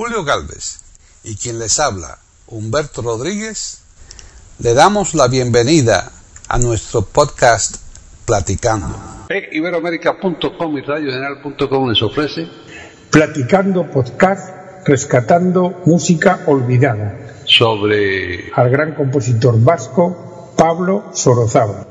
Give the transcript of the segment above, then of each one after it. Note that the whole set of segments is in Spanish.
Julio Galvez y quien les habla, Humberto Rodríguez, le damos la bienvenida a nuestro podcast Platicando. E Iberoamérica.com y radiogeneral.com les ofrece Platicando Podcast, rescatando música olvidada. sobre Al gran compositor vasco Pablo Sorozábal.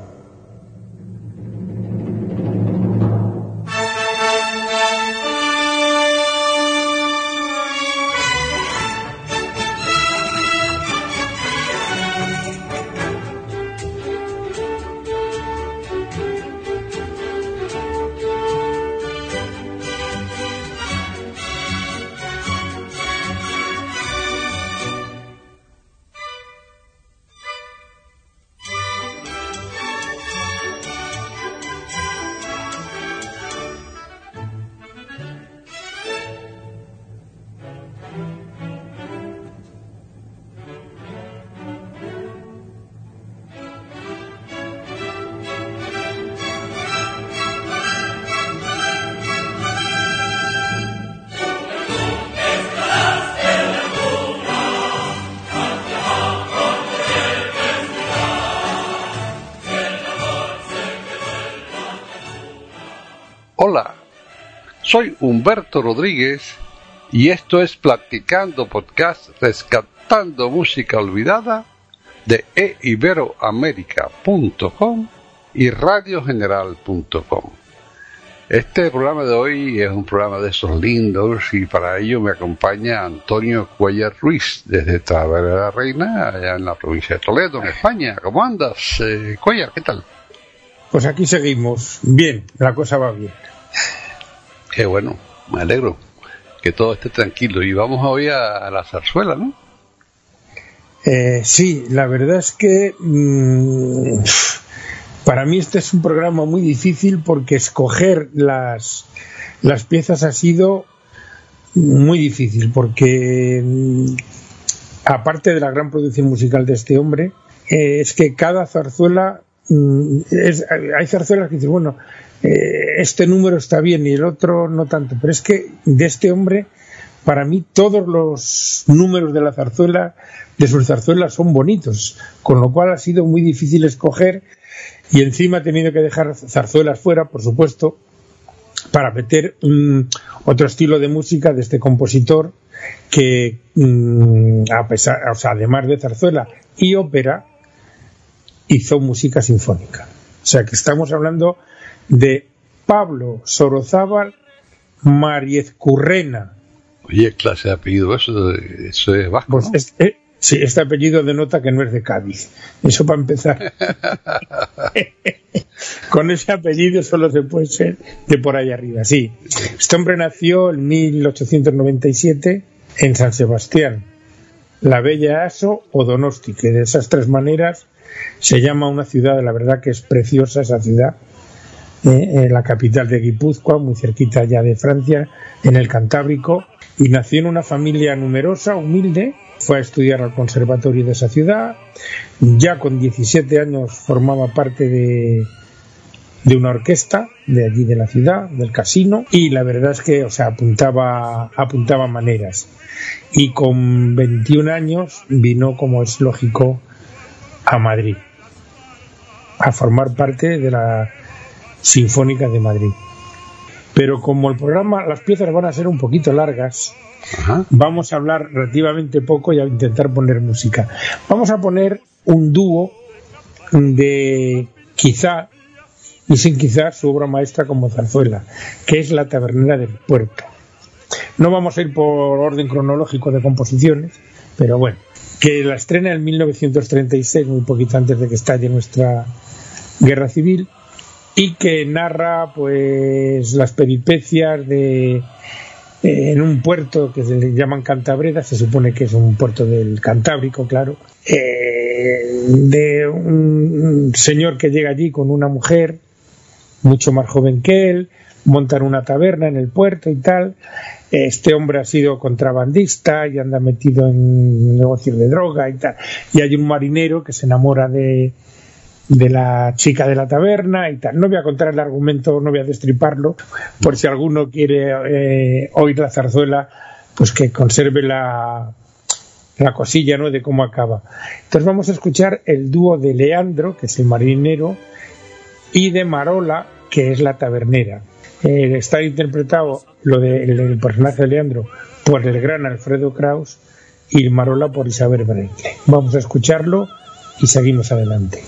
Humberto Rodríguez y esto es Platicando Podcast Rescatando Música Olvidada de eiberoamerica.com y radiogeneral.com. Este programa de hoy es un programa de esos lindos y para ello me acompaña Antonio Cuellar Ruiz desde Talavera de la Reina, allá en la provincia de Toledo, en España. ¿Cómo andas, eh, Cuellar? ¿Qué tal? Pues aquí seguimos. Bien, la cosa va bien. Qué bueno, me alegro que todo esté tranquilo. Y vamos hoy a, la zarzuela, ¿no? Eh, sí, la verdad es que mm, para mí este es un programa muy difícil porque escoger las, las piezas ha sido muy difícil porque mm, aparte de la gran producción musical de este hombre, eh, es que cada zarzuela mm, es- hay zarzuelas que dicen, bueno, eh, este número está bien y el otro no tanto, pero es que de este hombre, para mí todos los números de la zarzuela, de sus zarzuelas son bonitos, con lo cual ha sido muy difícil escoger y encima he tenido que dejar zarzuelas fuera, por supuesto, para meter otro estilo de música de este compositor que, mm, a pesar, o sea, además de zarzuela y ópera, hizo música sinfónica. O sea que estamos hablando de Pablo Sorozábal Mariezcurrena. Oye, clase de apellido, eso, eso es vasco, Pues ¿no? es- eh, sí, este apellido denota que no es de Cádiz. Eso para empezar. Con ese apellido solo se puede ser de por ahí arriba. Sí, este hombre nació en 1897 en San Sebastián, la Bella Aso o Donosti, que de esas tres maneras se llama una ciudad, la verdad que es preciosa esa ciudad, eh, en la capital de Guipúzcoa, muy cerquita ya de Francia, en el Cantábrico, y nació en una familia numerosa, humilde, fue a estudiar al conservatorio de esa ciudad, ya con 17 años formaba parte de, de una orquesta de allí de la ciudad, del casino, y la verdad es que, o sea, apuntaba, apuntaba maneras. Y con 21 años vino, como es lógico, a Madrid, a formar parte de la Sinfónica de Madrid. Pero como el programa, las piezas van a ser un poquito largas, Ajá. vamos a hablar relativamente poco y a intentar poner música. Vamos a poner un dúo de quizá y sin quizá su obra maestra como zarzuela, que es La Tabernera del Puerto. No vamos a ir por orden cronológico de composiciones, pero bueno, que la estrena en 1936, muy poquito antes de que estalle nuestra guerra civil, y que narra pues las peripecias de eh, en un puerto que se le llaman Cantabreda, se supone que es un puerto del Cantábrico, claro, eh, de un señor que llega allí con una mujer mucho más joven que él, montan una taberna en el puerto y tal. Este hombre ha sido contrabandista y anda metido en negocios de droga y tal. Y hay un marinero que se enamora de, de la chica de la taberna y tal. No voy a contar el argumento, no voy a destriparlo, por si alguno quiere eh, oír la zarzuela, pues que conserve la, la cosilla ¿no? de cómo acaba. Entonces vamos a escuchar el dúo de Leandro, que es el marinero, y de Marola, que es la tabernera. Eh, está interpretado lo del el personaje de Leandro por el gran Alfredo Kraus y Marola por Isabel Brentle. Vamos a escucharlo y seguimos adelante.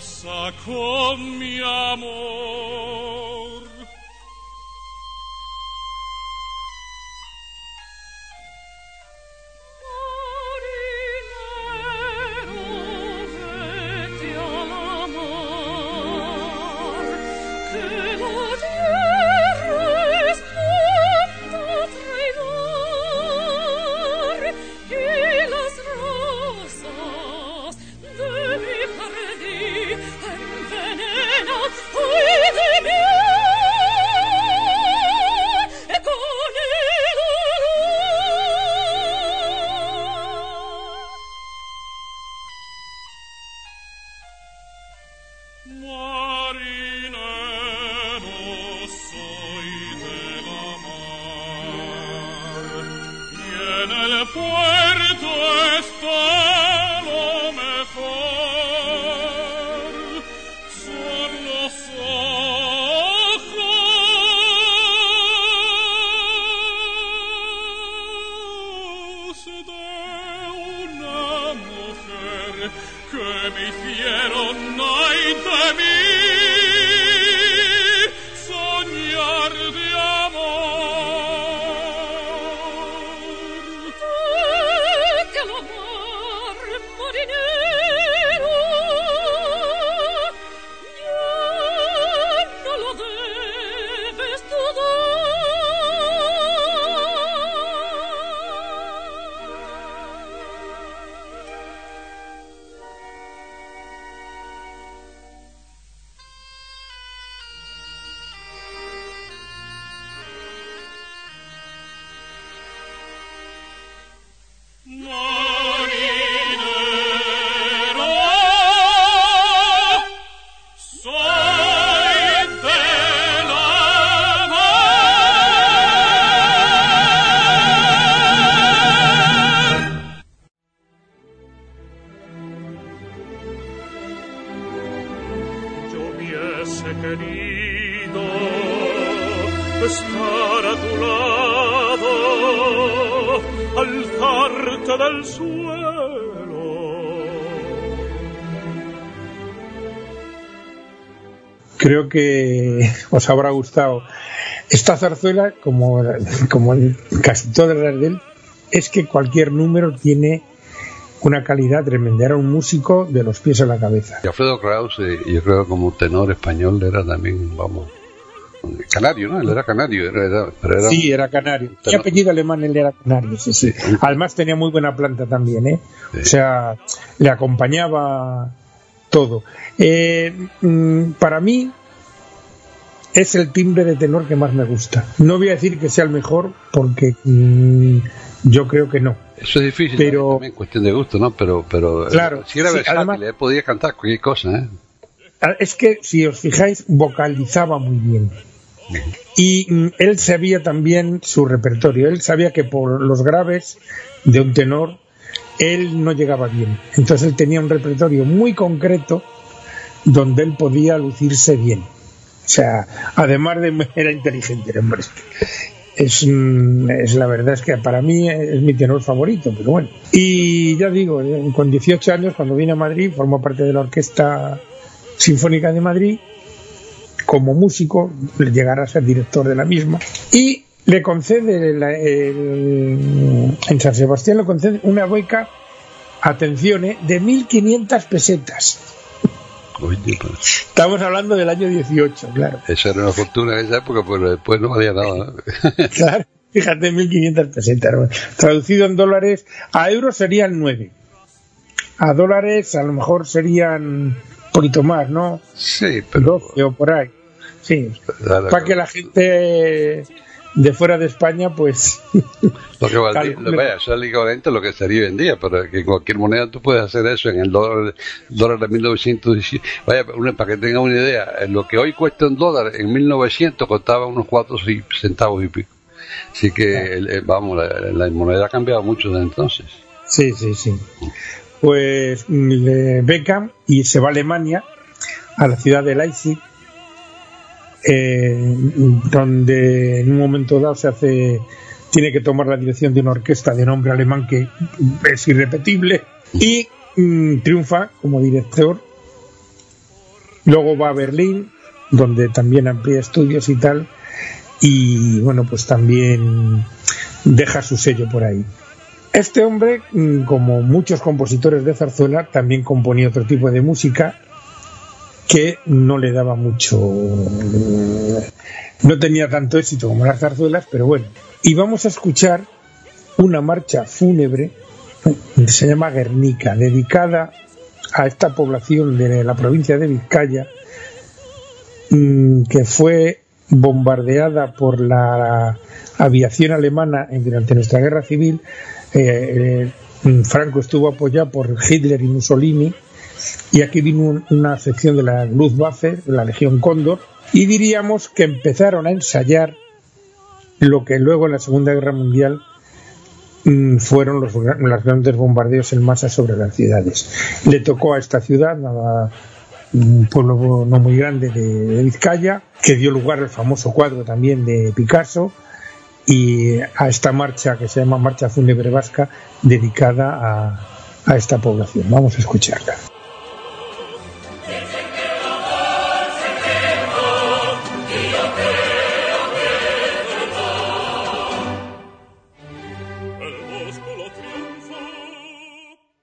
rosa con mi amor. Creo que os habrá gustado. Esta zarzuela, como, como casi todas las de él, es que cualquier número tiene una calidad tremenda. Era un músico de los pies a la cabeza. Y Alfredo Kraus, eh, yo creo como tenor español, era también, vamos, canario, ¿no? Él era canario. Era, era- pero era Sí, era canario. ¿Qué apellido alemán él era canario? Sí, sí. Además tenía muy buena planta también, ¿eh? Sí. O sea, le acompañaba todo. Eh, mm, para mí es el timbre de tenor que más me gusta. No voy a decir que sea el mejor porque mm, yo creo que no. Eso es difícil, Pero- también cuestión de gusto, ¿no? Pero, pero eh, Claro, si era sí, versátil, además- él podía cantar cualquier cosa, ¿eh? Ah, Es que, si os fijáis, vocalizaba muy bien. Y mm, él sabía también su repertorio. Él sabía que por los graves de un tenor, él no llegaba bien. Entonces él tenía un repertorio muy concreto donde él podía lucirse bien. O sea, además de era inteligente, el hombre. Es, mm, es la verdad es que para mí es mi tenor favorito, pero bueno. Y ya digo, eh, con 18 años, cuando vine a Madrid, formó parte de la orquesta Sinfónica de Madrid, como músico, llegará a ser director de la misma, y le concede, la- el- en San Sebastián le concede una beca, atención, eh, de 1.500 pesetas. Oye, pues, Estamos hablando del año 18, claro. esa era una fortuna en esa época, pero después no valía nada. Claro, fíjate, 1.500 pesetas. ¿no? Traducido en dólares, a euros serían 9. A dólares a lo mejor serían un poquito más, ¿no? sí, pero... 12 o por ahí. Sí, Claro, para que la gente de fuera de España, pues, Lo que valdría, Calcule. vaya, eso es el equivalente a lo que sería hoy en día, pero que en cualquier moneda tú puedes hacer eso en el dólar, dólar de 1917. Vaya, para que tengan una idea, en lo que hoy cuesta un dólar, en 1900 costaba unos 4 centavos y pico. Así que, el- vamos, la, la moneda ha cambiado mucho desde entonces. sí, sí, sí. Pues mm, becan y se va a Alemania, a la ciudad de Leipzig, eh, donde en un momento dado se hace, tiene que tomar la dirección de una orquesta de nombre alemán que es irrepetible y mm, triunfa como director. Luego va a Berlín, donde también amplía estudios y tal, y bueno, pues también deja su sello por ahí. Este hombre, mm, como muchos compositores de zarzuela, también componía otro tipo de música que no le daba mucho. No tenía tanto éxito como las zarzuelas, pero bueno. Y vamos a escuchar una marcha fúnebre se llama Guernica, dedicada a esta población de la provincia de Vizcaya, mm, que fue bombardeada por la aviación alemana durante nuestra guerra civil. Eh, eh, Franco estuvo apoyado por Hitler y Mussolini y aquí vino un- una sección de la Luftwaffe, la Legión Cóndor, y diríamos que empezaron a ensayar lo que luego en la Segunda Guerra Mundial mm, fueron los, gra- los grandes bombardeos en masa sobre las ciudades. Le tocó a esta ciudad, a un pueblo no muy grande de, Vizcaya, que dio lugar al famoso cuadro también de Picasso, y a esta marcha que se llama Marcha Fúnebre Vasca, dedicada a esta población. Vamos a escucharla.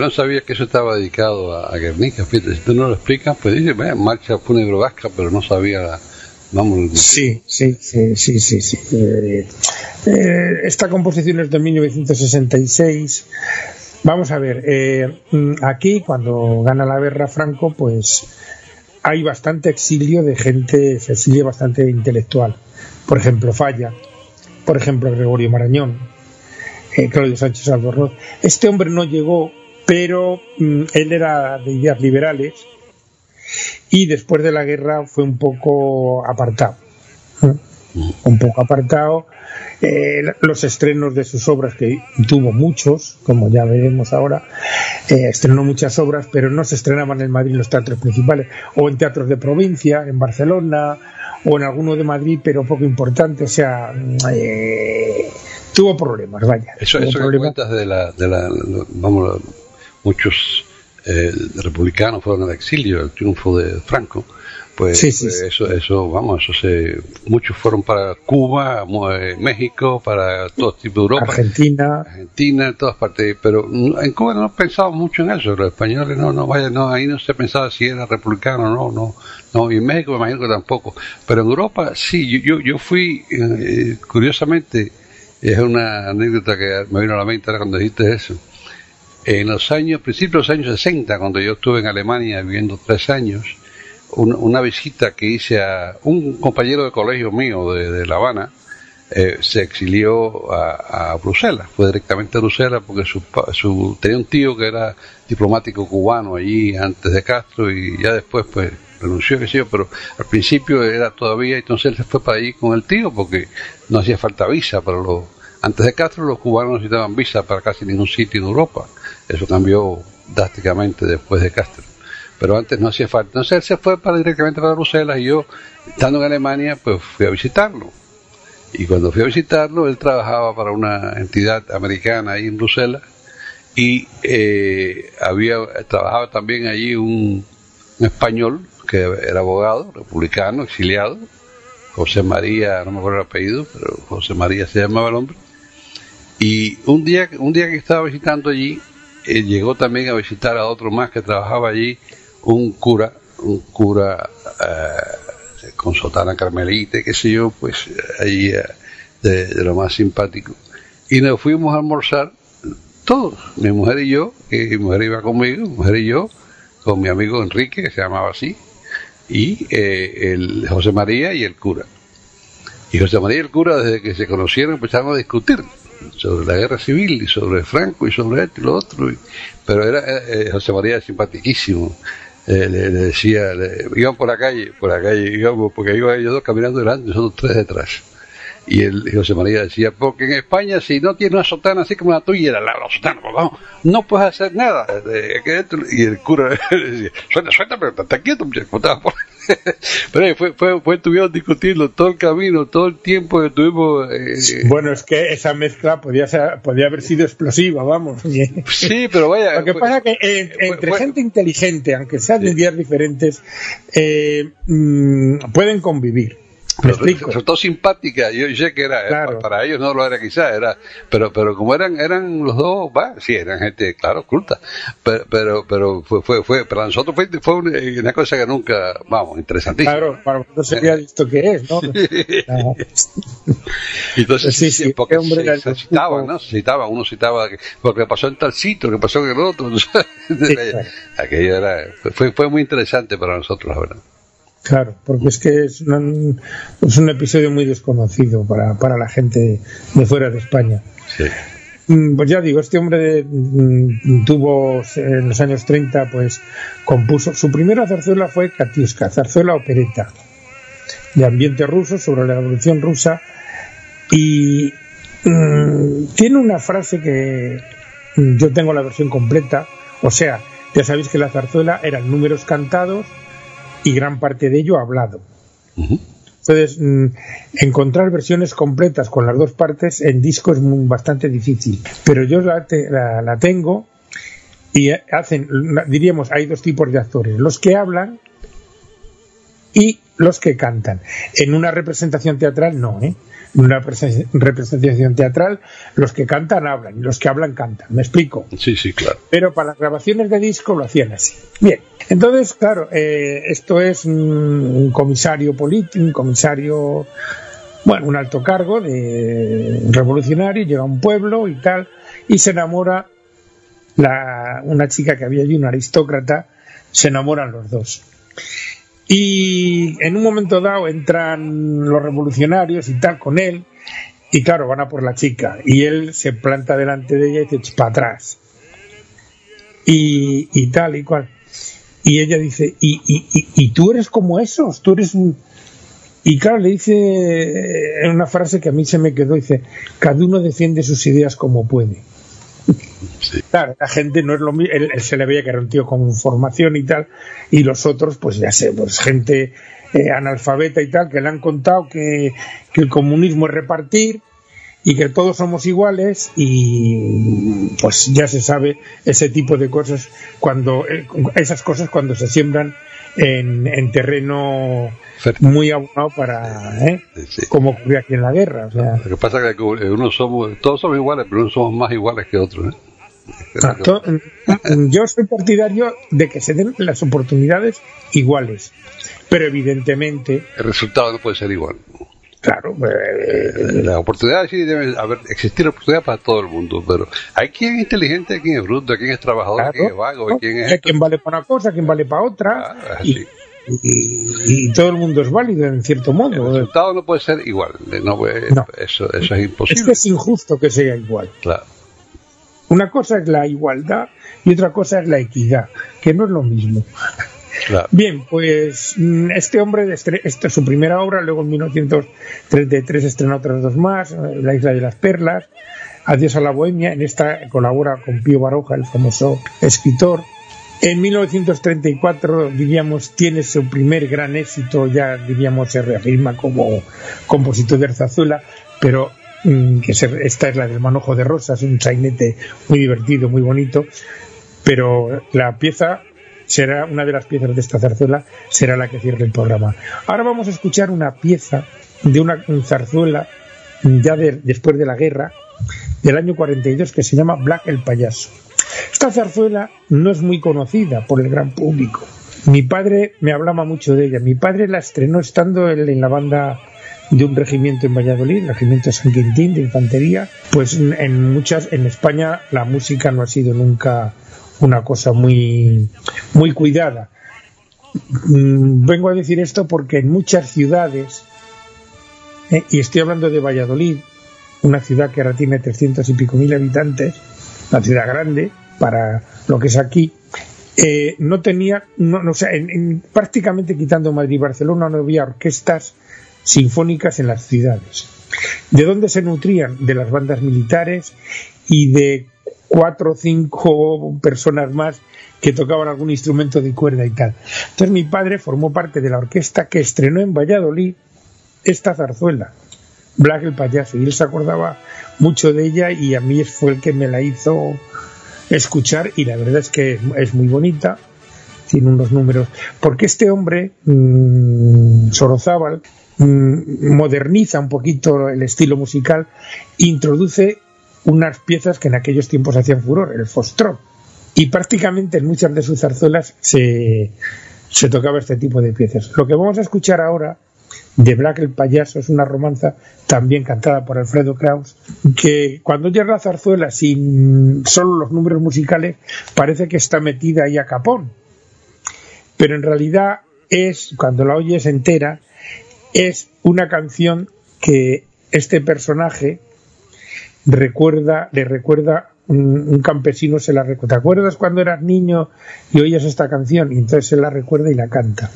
No sabía que eso estaba dedicado a, a Guernica. Fíjate, si tú no lo explicas, pues dice, marcha fúnebre vasca, pero no sabía Vamos. Sí, sí, sí, sí, sí. sí. Eh, eh, esta composición es de 1966. Vamos a ver, eh, aquí cuando gana la guerra Franco, pues hay bastante exilio de gente, se exilia bastante intelectual. Por ejemplo, Falla, por ejemplo, Gregorio Marañón, Claudio Sánchez Albornoz. Este hombre no llegó, pero mm, él era de ideas liberales y después de la guerra fue un poco apartado. Un poco apartado. Eh, los estrenos de sus obras, que tuvo muchos, como ya veremos ahora, eh, estrenó muchas obras, pero no se estrenaban en Madrid en los teatros principales, o en teatros de provincia, en Barcelona, o en alguno de Madrid, pero poco importante, o sea, eh, tuvo problemas, vaya. Eso, eso problemas. que de la, de la, vamos, muchos eh, republicanos fueron al exilio, el triunfo de Franco, pues, eso, eso, vamos, eso se, muchos fueron para Cuba, eh, México, para todo tipo de Europa, Argentina, Argentina, en todas partes, pero en Cuba no pensábamos mucho en eso, los españoles no, no, vaya, no, ahí no se pensaba si era republicano, no, no, no, y en México me imagino que tampoco, pero en Europa sí, yo, yo, fui, eh, curiosamente, es una anécdota que me vino a la mente ahora cuando dijiste eso en los años, principios de los años 60, cuando yo estuve en Alemania viviendo tres años, una visita que hice a un compañero de colegio mío de, La Habana, eh, se exilió a, Bruselas, fue directamente a Bruselas porque su, su, tenía un tío que era diplomático cubano allí antes de Castro y ya después pues renunció, qué sé yo, pero al principio era todavía, entonces él se fue para allí con el tío porque no hacía falta visa para los... Antes de Castro los cubanos necesitaban visa para casi ningún sitio en Europa eso cambió drásticamente después de Castro. Pero antes no hacía falta. Entonces él se fue para, directamente para Bruselas y yo, estando en Alemania, pues fui a visitarlo. Y cuando fui a visitarlo, él trabajaba para una entidad americana ahí en Bruselas y eh, había trabajaba también allí un, un, español que era abogado, republicano, exiliado, José María, no me acuerdo el apellido, pero José María se llamaba el hombre. Y un día, un día que estaba visitando allí, eh, llegó también a visitar a otro más que trabajaba allí, un cura, un cura eh, con sotana carmelita, qué sé yo, pues allí eh, de, lo más simpático. y nos fuimos a almorzar todos, mi mujer y yo, y mi mujer iba conmigo, mi mujer y yo, con mi amigo Enrique, que se llamaba así, y eh, el José María y el cura. Y José María y el cura, desde que se conocieron, empezaron a discutir sobre la guerra civil y sobre Franco y sobre esto y lo otro. y- pero era eh, eh, José María simpaticísimo. Eh, le, le decía, le- iban por la calle, por la calle, íbamos, porque iban ellos dos caminando delante, nosotros tres detrás. Y el y José María decía, porque en España si no tienes una sotana así como la tuya, la, la sotana, pues no puedes hacer nada. esto- y el cura le decía, suelta, suelta, pero está quieto, muchacho, ¿cómo te vas a poner?". Pero ahí fue, fue, fue, estuvimos discutiendo todo el camino, todo el tiempo que estuvimos... eh, Bueno, es que esa mezcla podía, ser, podía haber sido explosiva, vamos. sí, pero vaya... Lo que fue- pasa que eh, entre gente inteligente, aunque sean de días diferentes, eh, mm, pueden convivir. ¿Me resultó simpática yo sé que era Claro. para ellos no lo era quizás era pero pero como eran eran los dos sí eran gente claro culta pero pero, pero fue fue fue para nosotros fue, fue una, una cosa que nunca vamos interesantísima Claro, para vosotros sería esto que es, ¿no? Entonces Sí, sí, porque hombre se, se citaban no se citaban uno citaba que, porque pasó en tal sitio que pasó en el otro claro. aquello era fue fue muy interesante para nosotros la verdad Claro, porque es que es un, es un episodio muy desconocido para, para la gente de fuera de España. sí Mm, Pues ya digo, este hombre mm, tuvo en los años 30, pues compuso. Su primera zarzuela fue Katiuska, zarzuela opereta, de ambiente ruso, sobre la revolución rusa. Y mm, tiene una frase que yo tengo la versión completa, o sea, ya sabéis que la zarzuela eran números cantados y gran parte de ello hablado. Ujú. Entonces, mm, encontrar versiones completas con las dos partes en disco es muy- bastante difícil. Pero yo la, te- la- la tengo y hacen, diríamos, hay dos tipos de actores: los que hablan y los que cantan. En una representación teatral, no, ¿eh? Una presen- representación teatral, los que cantan hablan y los que hablan cantan. ¿Me explico? sí sí claro pero para las grabaciones de disco lo hacían así. Bien, entonces, claro, eh, esto es un, un comisario político, un comisario, bueno, un alto cargo de revolucionario, llega a un pueblo y tal, y se enamora la, una chica que había allí, una aristócrata, se enamoran los dos. Y en un momento dado entran los revolucionarios y tal con él, y claro, van a por la chica, y él se planta delante de ella y dice, para atrás y, y tal y cual. Y ella dice, ¿Y, y, y, tú eres como esos, tú eres un... Y claro, le dice en una frase que a mí se me quedó, dice, cada uno defiende sus ideas como puede. Sí. Claro, la gente no es lo mismo, él, él se le veía que era un tío con formación y tal, y los otros, pues ya sé, pues gente eh, analfabeta y tal, que le han contado que, que el comunismo es repartir, y que todos somos iguales y pues ya se sabe ese tipo de cosas cuando eh, esas cosas cuando se siembran en, en terreno muy abonado para ¿eh? Sí. como ocurrió aquí en la guerra o sea, Lo que pasa es que unos somos, todos somos iguales, pero unos somos más iguales que otros. ¿eh? Ah, to- yo soy partidario de que se den las oportunidades iguales pero evidentemente El resultado no puede ser igual. claro eh, La oportunidad sí debe haber, existir oportunidad para todo el mundo, pero hay quien es inteligente, hay quien es bruto, hay quien es trabajador, hay quien es vago, hay ¿no? quien Hay es... quien vale para una cosa, quien vale para otra, Ah, y, y- y todo el mundo es válido en cierto El modo. resultado no puede ser igual. eh, No, puede- No. Eso, eso es Es imposible. que es injusto que sea igual. Claro. Una cosa es la igualdad y otra cosa es la equidad, que no es lo mismo. claro. Bien, pues mm, este hombre, esta es su primera obra, luego en 1933 estrena otras dos más, eh, La Isla de las Perlas, Adiós a la Bohemia, en esta colabora con Pío Baroja, el famoso escritor. En 1934, diríamos, tiene su primer gran éxito, ya diríamos, se reafirma como compositor de zarzuela, pero que se- esta es la del Manojo de Rosas, un sainete muy divertido, muy bonito, pero la pieza será una de las piezas de esta zarzuela, será la que cierre el programa. Ahora vamos a escuchar una pieza de una un zarzuela ya de- después de la guerra, del año 42, que se llama Black el Payaso. Esta zarzuela no es muy conocida por el gran público. Mi padre me hablaba mucho de ella. Mi padre la estrenó estando él en la banda de un regimiento en Valladolid, el regimiento San Quintín de infantería, pues en muchas, en España la música no ha sido nunca una cosa muy, muy cuidada. Mm, vengo a decir esto porque en muchas ciudades, eh, y estoy hablando de Valladolid, una ciudad que ahora tiene 300 y pico mil habitantes, una ciudad grande para lo que es aquí, eh, no tenía, no, no, sea, en, prácticamente quitando Madrid y Barcelona no había orquestas sinfónicas en las ciudades. ¿De dónde se nutrían? De las bandas militares y de cuatro o cinco personas más que tocaban algún instrumento de cuerda y tal. Entonces mi padre formó parte de la orquesta que estrenó en Valladolid esta zarzuela, Black el payaso, y él se acordaba mucho de ella y a mí fue el que me la hizo escuchar y la verdad es que es muy bonita, tiene unos números, porque este hombre, mmm, Sorozábal, moderniza un poquito el estilo musical, introduce unas piezas que en aquellos tiempos hacían furor, el fostrón, y prácticamente en muchas de sus zarzuelas se, se tocaba este tipo de piezas. Lo que vamos a escuchar ahora de Black el payaso es una romanza también cantada por Alfredo Kraus que cuando llega la zarzuela sin solo los números musicales parece que está metida ahí a capón pero en realidad es cuando la oyes entera es una canción que este personaje recuerda le recuerda un, un campesino se la recuerda ¿te acuerdas cuando eras niño y oyes esta canción? y entonces se la recuerda y la canta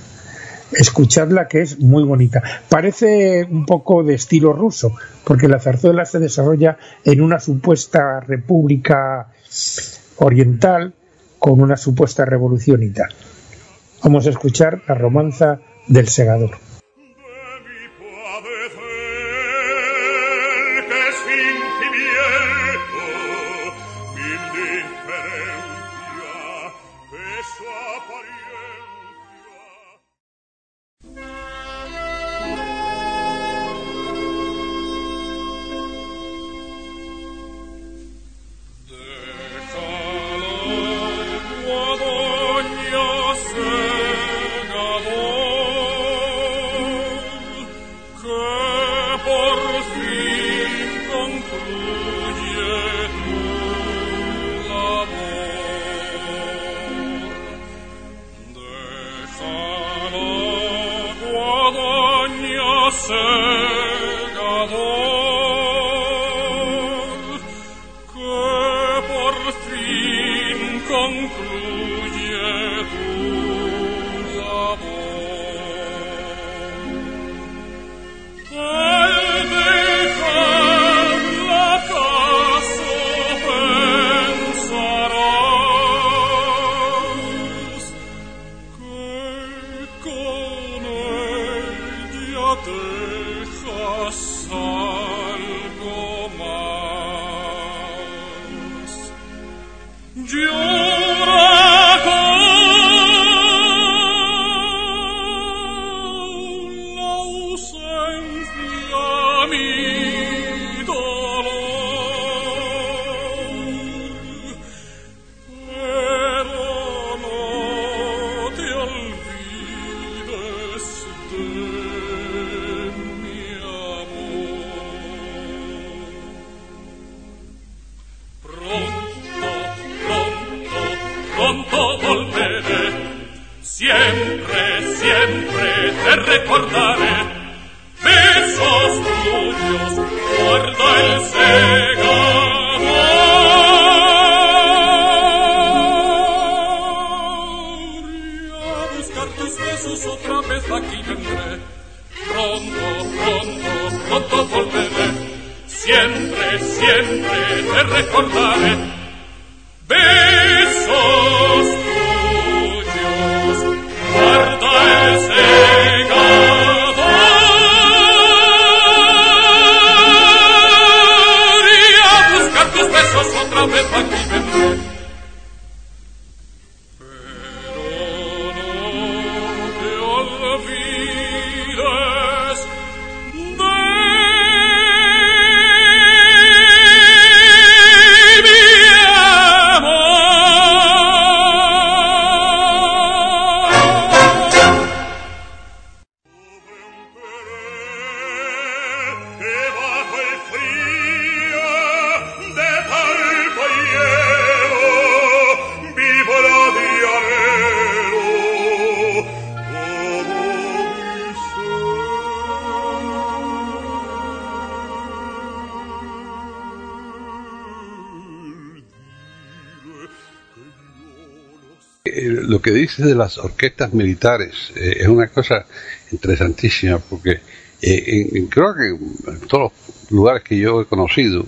escuchadla que es muy bonita. Parece un poco de estilo ruso, porque la zarzuela se desarrolla en una supuesta república oriental con una supuesta revolución y tal. Vamos a escuchar la romanza del segador. De las orquestas militares eh, es una cosa interesantísima porque eh, creo que en todos los lugares que yo he conocido,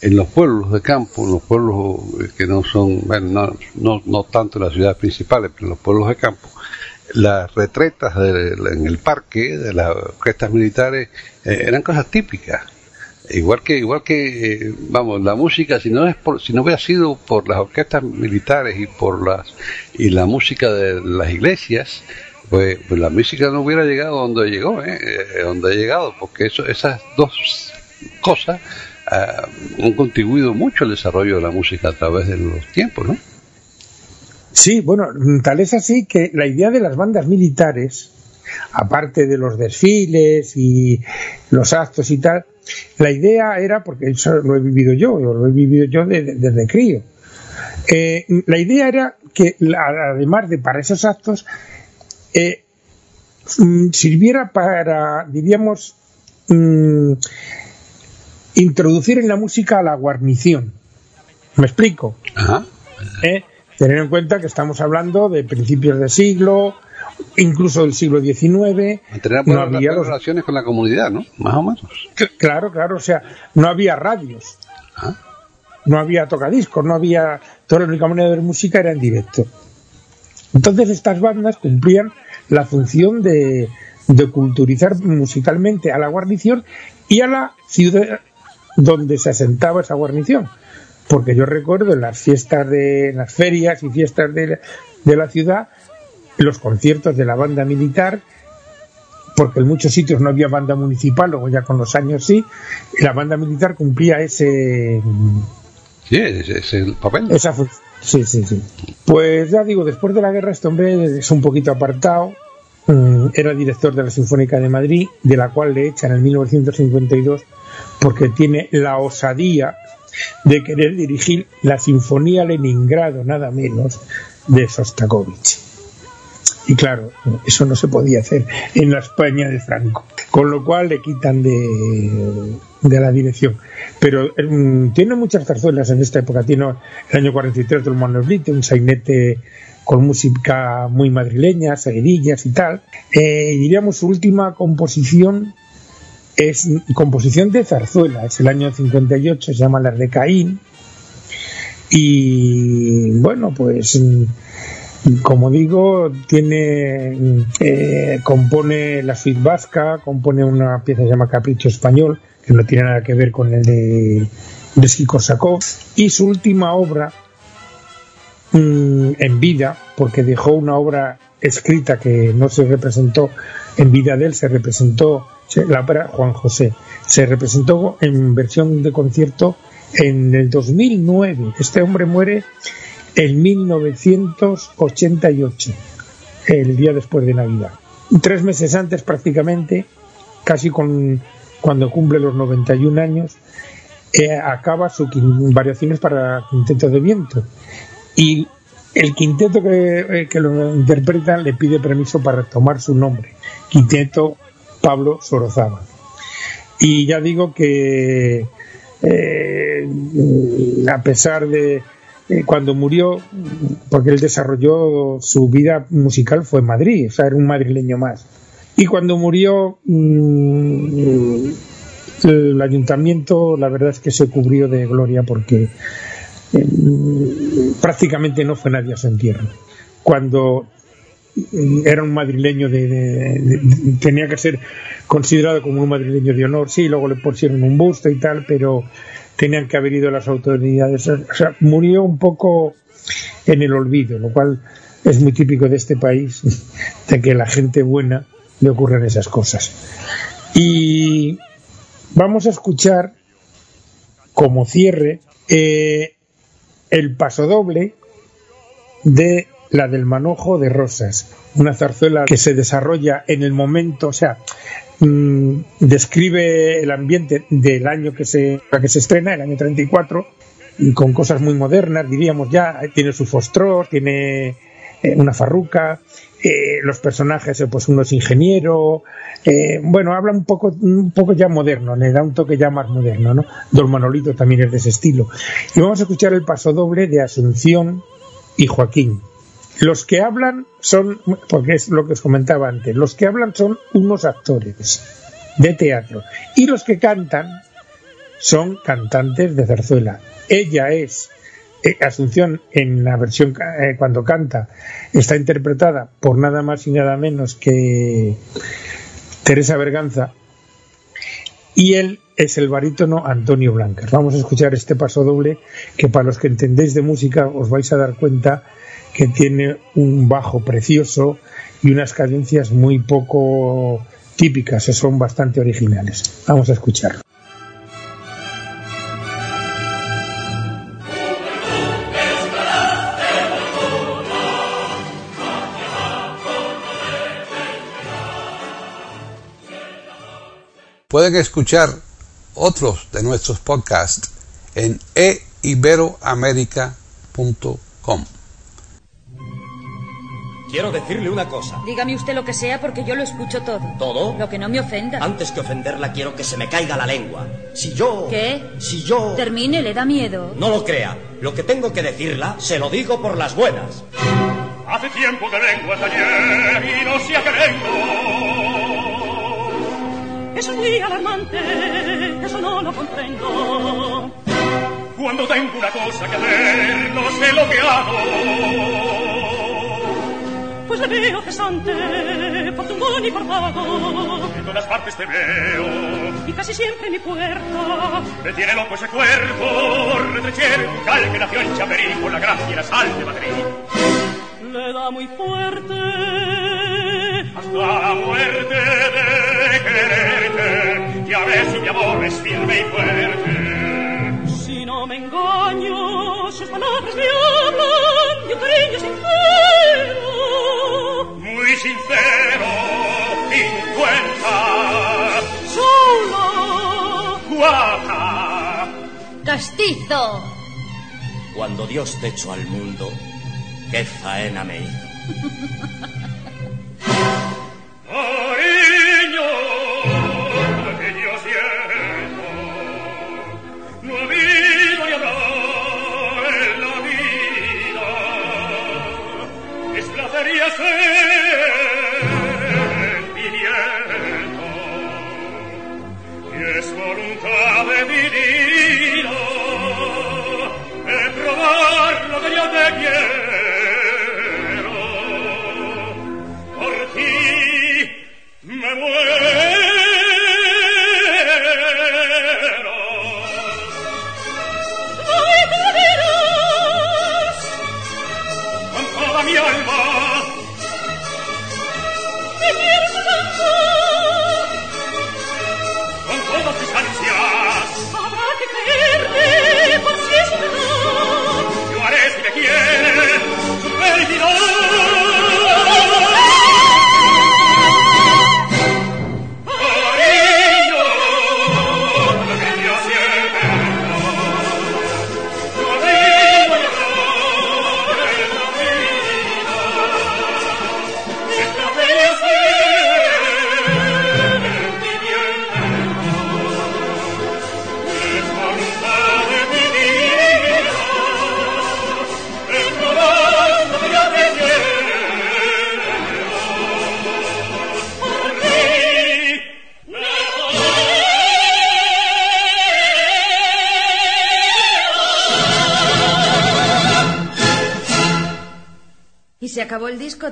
en los pueblos de campo, en los pueblos que no son, bueno, no, no, tanto en las ciudades principales, pero en los pueblos de campo, las retretas en el parque de las orquestas militares eran cosas típicas igual que igual que eh, vamos la música si no es por, si no hubiera sido por las orquestas militares y por las y la música de las iglesias pues, pues la música no hubiera llegado donde llegó ¿eh? eh donde ha llegado porque eso esas dos cosas ah, han contribuido mucho al desarrollo de la música a través de los tiempos no sí bueno tal es así que la idea de las bandas militares aparte de los desfiles y los actos y tal la idea era, porque eso lo he vivido yo, lo he vivido yo desde, crío, eh, la idea era que, además de para esos actos, eh, mm, sirviera para, diríamos, mm, introducir en la música a la guarnición. ¿Me explico? Eh, tener en cuenta que estamos hablando de principios de siglo, incluso del siglo XIX. no había relaciones con la comunidad, ¿no? Más o menos. Claro, claro, o sea, no había radios, ah. no había tocadiscos, no había. Toda la única manera de ver música era en directo. Entonces estas bandas cumplían la función de, de culturizar musicalmente a la guarnición y a la ciudad donde se asentaba esa guarnición. Porque yo recuerdo en las fiestas de las ferias y fiestas de, de la ciudad los conciertos de la banda militar, porque en muchos sitios no había banda municipal, luego ya con los años sí, la banda militar cumplía ese... Sí, ese, el papel. Esa sí, sí, sí. Pues ya digo, después de la guerra este hombre es un poquito apartado, mm, era director de la Sinfónica de Madrid, de la cual le echan en 1952 porque tiene la osadía de querer dirigir la Sinfonía Leningrado, nada menos, de Sostakovich. Y claro, eso no se podía hacer en la España de Franco. Con lo cual le quitan de, de la dirección. Pero mm, tiene muchas zarzuelas en esta época. Tiene el año 43 del Manolito, un sainete con música muy madrileña, seguidillas y tal. Eh, diríamos su última composición es composición de zarzuela, es el año 58, se llama La de Caín. Y bueno, pues como digo, tiene eh, compone la suite vasca, compone una pieza que se llama Capricho Español, que no tiene nada que ver con el de de y su última obra mm, en vida, porque dejó una obra escrita que no se representó en vida de él, se representó la obra Juan José, se representó en versión de concierto en el 2009. Este hombre muere en 1988, el día después de Navidad. Tres meses antes prácticamente, casi con, cuando cumple los 91 años, eh, acaba sus variaciones para quinteto de viento. Y el quinteto que, eh, que, lo interpreta le pide permiso para tomar su nombre, quinteto Pablo Sorozaba. Y ya digo que eh, a pesar de, eh, cuando murió, porque él desarrolló su vida musical fue en Madrid, o sea, era un madrileño más. Y cuando murió, mm, el ayuntamiento, la verdad es que se cubrió de gloria porque eh, prácticamente no fue nadie a su entierro. Cuando mm, era un madrileño de, tenía que ser considerado como un madrileño de honor sí luego le pusieron un busto y tal pero tenían que haber ido las autoridades. O sea, murió un poco en el olvido, lo cual es muy típico de este país, de que a la gente buena le ocurren esas cosas. Y vamos a escuchar como cierre eh, el pasodoble de la del manojo de rosas, una zarzuela que se desarrolla en el momento, o sea, Mm, describe el ambiente del año que se, que se estrena, el año 34, y con cosas muy modernas, diríamos ya, tiene su fostror, tiene eh, una farruca, eh, los personajes, eh, pues uno es ingeniero, bueno, habla un poco, un poco ya moderno, le da un toque ya más moderno, ¿no? Don Manolito también es de ese estilo. Y vamos a escuchar el paso doble de Asunción y Joaquín. Los que hablan son, porque es lo que os comentaba antes, los que hablan son unos actores de teatro y los que cantan son cantantes de zarzuela. Ella es eh, Asunción en la versión eh, cuando canta está interpretada por nada más y nada menos que Teresa Berganza y él es el barítono Antonio Blancas. Vamos a escuchar este paso doble que para los que entendéis de música os vais a dar cuenta que tiene un bajo precioso y unas cadencias muy poco típicas, son bastante originales. Vamos a escucharlo. Pueden escuchar otros de nuestros podcasts en eiberoamerica.com. Quiero decirle una cosa. Dígame usted lo que sea porque yo lo escucho todo. ¿Todo? Lo que no me ofenda. Antes que ofenderla, quiero que se me caiga la lengua. Si yo. ¿Qué? Si yo. Termine, le da miedo. No lo crea. Lo que tengo que decirla, se lo digo por las buenas. Hace tiempo que vengo hasta ayer y no sé a qué vengo. Eso es muy alarmante, eso no lo comprendo. Cuando tengo una cosa que hacer, no sé lo que hago. Pues le veo cesante, por tumbón y por vago. En todas partes te veo. Y casi siempre en mi puerta. Me tiene loco ese cuerpo, retrechero que nació en Chaperí por la gracia y la sal de Madrid. Le da muy fuerte. Hasta mi amor es firme y fuerte. Si no me engaño, sus palabras me hablan de un cariño sincero. Muy sincero, cincuenta, Solo. guapa. ¡Castizo! Cuando Dios te echó al mundo, qué faena me hizo.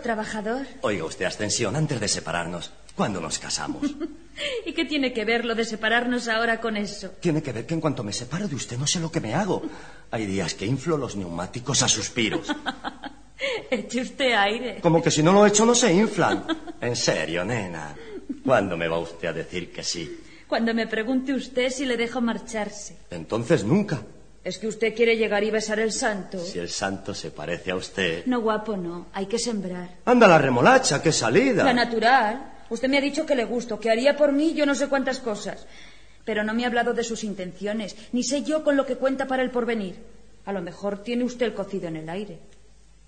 trabajador? Oiga usted, Ascensión, antes de separarnos, ¿cuándo nos casamos? ¿Y qué tiene que ver lo de separarnos ahora con eso? Tiene que ver que en cuanto me separo de usted no sé lo que me hago. Hay días que inflo los neumáticos a suspiros. Eche usted aire. Como que si no lo he hecho no se inflan. En serio, nena. ¿Cuándo me va usted a decir que sí? Cuando me pregunte usted si le dejo marcharse. Entonces nunca. ¿Es que usted quiere llegar y besar el santo? Si el santo se parece a usted. No, guapo, no. Hay que sembrar. Anda la remolacha, qué salida. La natural. Usted me ha dicho que le gusto, que haría por mí yo no sé cuántas cosas. Pero no me ha hablado de sus intenciones, ni sé yo con lo que cuenta para el porvenir. A lo mejor tiene usted el cocido en el aire.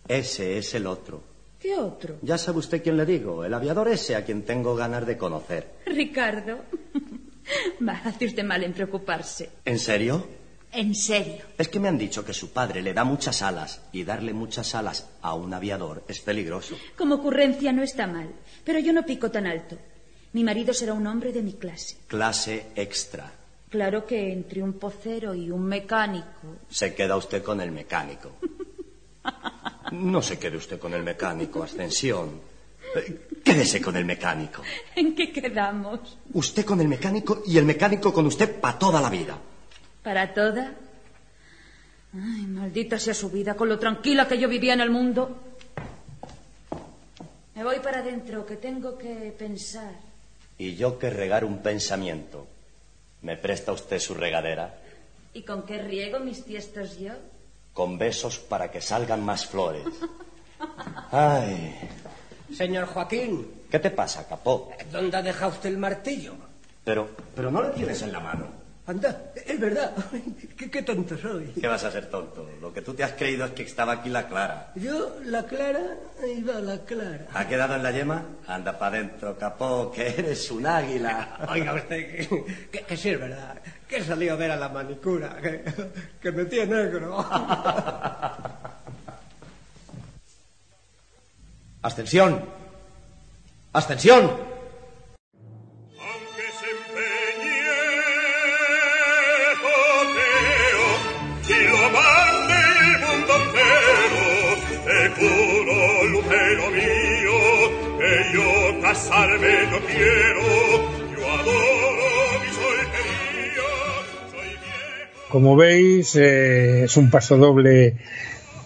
Ese es el otro. ¿Qué otro? Ya sabe usted quién le digo, el aviador ese a quien tengo ganas de conocer. Ricardo. Va, hace usted mal en preocuparse. ¿En serio? En serio. Es que me han dicho que su padre le da muchas alas y darle muchas alas a un aviador es peligroso. Como ocurrencia no está mal, pero yo no pico tan alto. Mi marido será un hombre de mi clase. Clase extra. Claro que entre un pocero y un mecánico. Se queda usted con el mecánico. No se quede usted con el mecánico, Ascensión. Eh, Quédese con el mecánico. ¿En qué quedamos? Usted con el mecánico y el mecánico con usted para toda la vida. ¿Para toda? Ay, maldita sea su vida, con lo tranquila que yo vivía en el mundo. Me voy para adentro, que tengo que pensar. Y yo que regar un pensamiento. ¿Me presta usted su regadera? ¿Y con qué riego mis tiestos yo? Con besos para que salgan más flores. Ay, Señor Joaquín, ¿qué te pasa, capó? ¿dónde ha dejado usted el martillo? Pero, pero no lo tienes en la mano. Anda, es verdad. ¿Qué, qué tonto soy. ¿Qué vas a ser tonto? Lo que tú te has creído es que estaba aquí la Clara. Yo, la Clara, ahí va la Clara. ¿Ha quedado en la yema? Anda para adentro, capó, que eres un águila. Oiga usted, que, que- que sí es verdad, que he salido a ver a la manicura, que, que me tiene negro. ¡Ascensión! ¡Ascensión! Yo mi. Como veis, eh, es un paso doble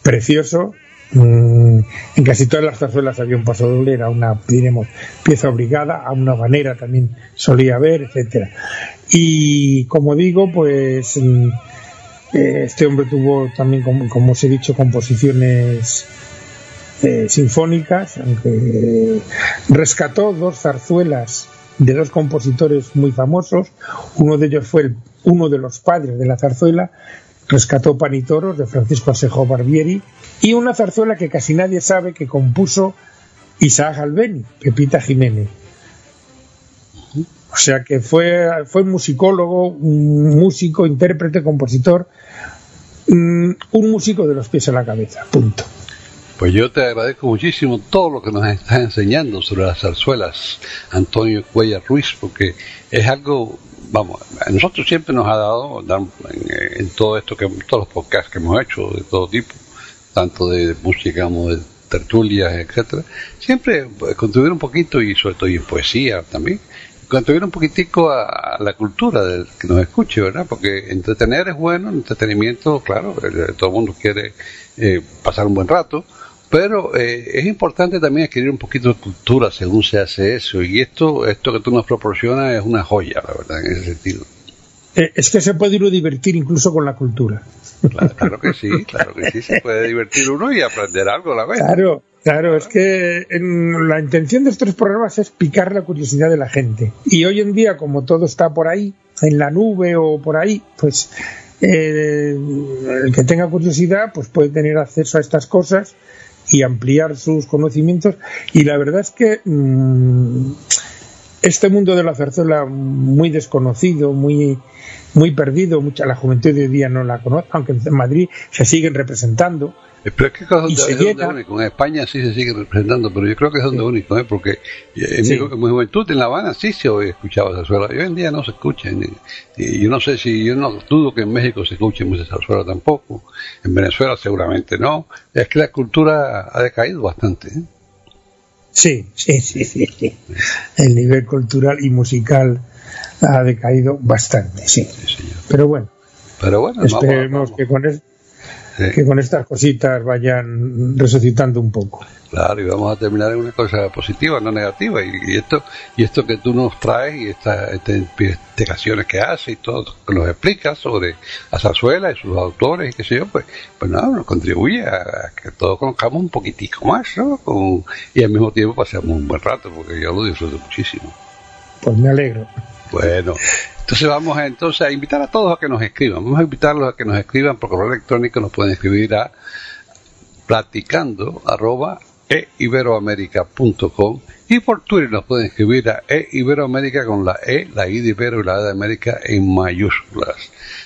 precioso. Mm, en casi todas las zarzuelas había un paso doble, era una, diremos, pieza obligada, a una banera también solía haber, etcétera. Y como digo, pues mm, eh, este hombre tuvo también, como, como os he dicho, composiciones eh, sinfónicas, aunque rescató dos zarzuelas de dos compositores muy famosos. Uno de ellos fue el- uno de los padres de la zarzuela, rescató Pan y Toros de Francisco Asejo Barbieri, y una zarzuela que casi nadie sabe que compuso Isaac Albeni, Pepita Jiménez. O sea que fue, fue musicólogo, un músico, intérprete, compositor, mm, un músico de los pies a la cabeza, punto. Pues yo te agradezco muchísimo todo lo que nos estás enseñando sobre las zarzuelas, Antonio Cuellar Ruiz, porque es algo, vamos, a nosotros siempre nos ha dado, dar- en, todo esto, que todos los podcasts que hemos hecho, de todo tipo, tanto de música como de tertulias, etcétera, siempre pues, contribuir un poquito y sobre todo en poesía también, contribuir un poquitico a, a la cultura que nos escuche, ¿verdad? Porque entretener es bueno, entretenimiento, claro, el- todo el mundo quiere eh, pasar un buen rato, pero eh, es importante también adquirir un poquito de cultura según se hace eso, y esto, esto que tú nos proporcionas es una joya, la verdad, en ese sentido. Eh, es que se puede uno divertir incluso con la cultura. Claro, claro que sí, claro que sí, se puede divertir uno y aprender algo a la vez. Claro, claro, es que en- la intención de estos programas es picar la curiosidad de la gente. Y hoy en día, como todo está por ahí, en la nube o por ahí, pues eh, el que tenga curiosidad pues puede tener acceso a estas cosas y ampliar sus conocimientos. Y la verdad es que mm, este mundo de la zarzuela muy desconocido, muy muy perdido, mucha la juventud de hoy día no la conoce, aunque en Madrid se siguen representando. Pero es que es donde, es donde único. En España sí se sigue representando, pero yo creo que es donde único, ¿eh? porque en, Sí. mi, en mi juventud en La Habana sí se escuchaba zarzuela. Hoy en día no se escucha. Y yo no sé si, yo no dudo que en México se escuche mucha zarzuela tampoco. En Venezuela seguramente no. Es que la cultura ha decaído bastante. ¿eh? Sí, sí, sí, sí, sí. El nivel cultural y musical ha decaído bastante, sí. Sí, señor. Pero bueno, Pero bueno, esperemos vamos. que con, es- Sí. que con estas cositas vayan resucitando un poco. Claro, y vamos a terminar en una cosa positiva, no negativa. Y, y esto y esto que tú nos traes y estas estas investigaciones que haces y todo, que nos explicas sobre la zarzuela y sus autores y qué sé yo, pues, pues nada, nos contribuye a, a que todos conozcamos un poquitico más, ¿no? Con- y al mismo tiempo pasemos un buen rato, porque yo lo disfruto muchísimo. Pues me alegro. Bueno, entonces vamos a, entonces a invitar a todos a que nos escriban. Vamos a invitarlos a que nos escriban por correo electrónico. Nos pueden escribir a platicando arroba eiberoamerica.com y por Twitter nos pueden escribir a eiberoamerica con la E, la I de Ibero y la A de América en mayúsculas.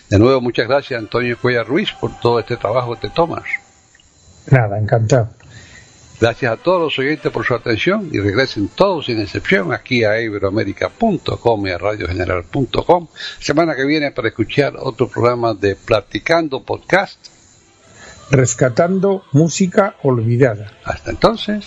De nuevo, muchas gracias Antonio Cuellar Ruiz por todo este trabajo que te tomas. Nada, encantado. Gracias a todos los oyentes por su atención y regresen todos sin excepción aquí a iberoamerica.com y a radiogeneral.com semana que viene para escuchar otro programa de Platicando Podcast. Rescatando música olvidada. Hasta entonces.